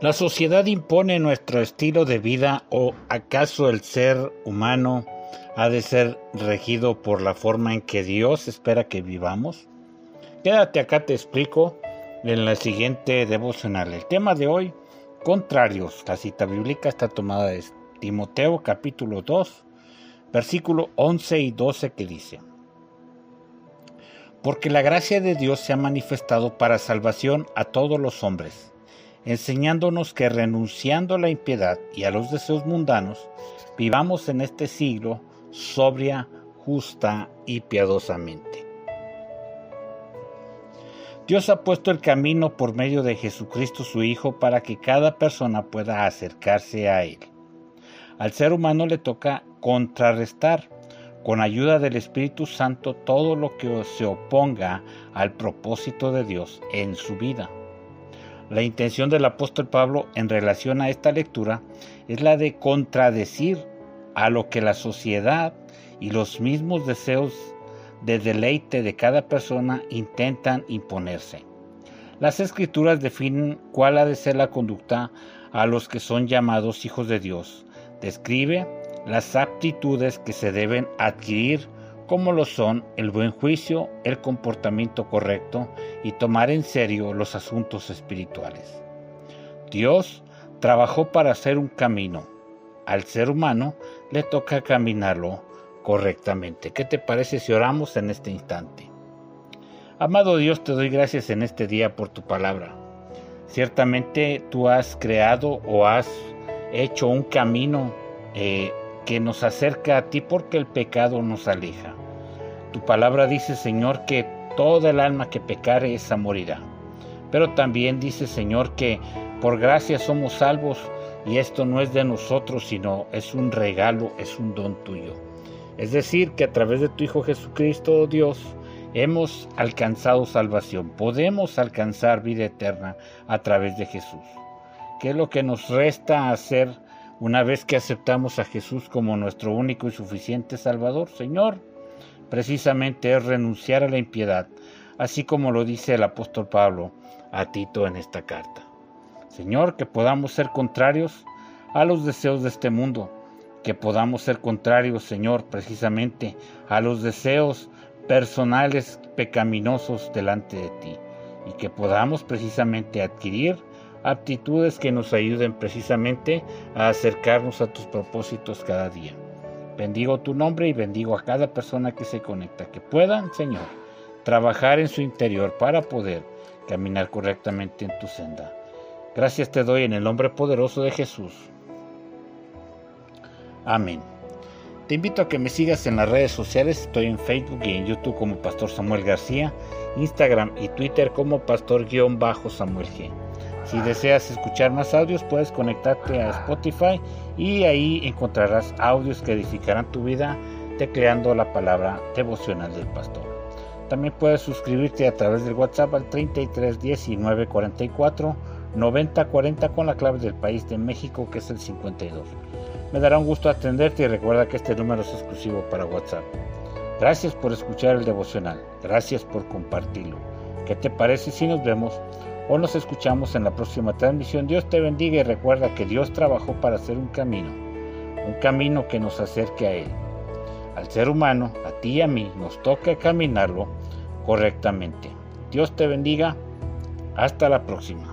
¿La sociedad impone nuestro estilo de vida o acaso el ser humano ha de ser regido por la forma en que Dios espera que vivamos? Quédate acá, te explico en la siguiente devocional. El tema de hoy, contrarios. La cita bíblica está tomada de Timoteo capítulo 2, versículo 11 y 12 que dice, Porque la gracia de Dios se ha manifestado para salvación a todos los hombres enseñándonos que renunciando a la impiedad y a los deseos mundanos, vivamos en este siglo sobria, justa y piadosamente. Dios ha puesto el camino por medio de Jesucristo su Hijo para que cada persona pueda acercarse a Él. Al ser humano le toca contrarrestar con ayuda del Espíritu Santo todo lo que se oponga al propósito de Dios en su vida. La intención del apóstol Pablo en relación a esta lectura es la de contradecir a lo que la sociedad y los mismos deseos de deleite de cada persona intentan imponerse. Las escrituras definen cuál ha de ser la conducta a los que son llamados hijos de Dios. Describe las aptitudes que se deben adquirir como lo son el buen juicio, el comportamiento correcto y tomar en serio los asuntos espirituales. Dios trabajó para hacer un camino. Al ser humano le toca caminarlo correctamente. ¿Qué te parece si oramos en este instante? Amado Dios, te doy gracias en este día por tu palabra. Ciertamente tú has creado o has hecho un camino eh, que nos acerca a ti porque el pecado nos aleja. Tu palabra dice, Señor, que toda el alma que pecare esa morirá. Pero también dice, Señor, que por gracia somos salvos y esto no es de nosotros, sino es un regalo, es un don tuyo. Es decir, que a través de tu Hijo Jesucristo, oh Dios, hemos alcanzado salvación, podemos alcanzar vida eterna a través de Jesús. ¿Qué es lo que nos resta hacer una vez que aceptamos a Jesús como nuestro único y suficiente Salvador? Señor, precisamente es renunciar a la impiedad, así como lo dice el apóstol Pablo a Tito en esta carta. Señor, que podamos ser contrarios a los deseos de este mundo, que podamos ser contrarios, Señor, precisamente a los deseos personales pecaminosos delante de ti, y que podamos precisamente adquirir aptitudes que nos ayuden precisamente a acercarnos a tus propósitos cada día. Bendigo tu nombre y bendigo a cada persona que se conecta, que puedan, Señor, trabajar en su interior para poder caminar correctamente en tu senda. Gracias te doy en el nombre poderoso de Jesús. Amén. Te invito a que me sigas en las redes sociales. Estoy en Facebook y en YouTube como Pastor Samuel García, Instagram y Twitter como Pastor-Samuel G. Si deseas escuchar más audios, puedes conectarte a Spotify y ahí encontrarás audios que edificarán tu vida tecleando la palabra devocional del pastor. También puedes suscribirte a través del WhatsApp al 33 19 44 90 40 con la clave del país de México que es el 52. Me dará un gusto atenderte y recuerda que este número es exclusivo para WhatsApp. Gracias por escuchar el devocional. Gracias por compartirlo. ¿Qué te parece si nos vemos o nos escuchamos en la próxima transmisión. Dios te bendiga y recuerda que Dios trabajó para hacer un camino, un camino que nos acerque a Él. Al ser humano, a ti y a mí, nos toca caminarlo correctamente. Dios te bendiga. Hasta la próxima.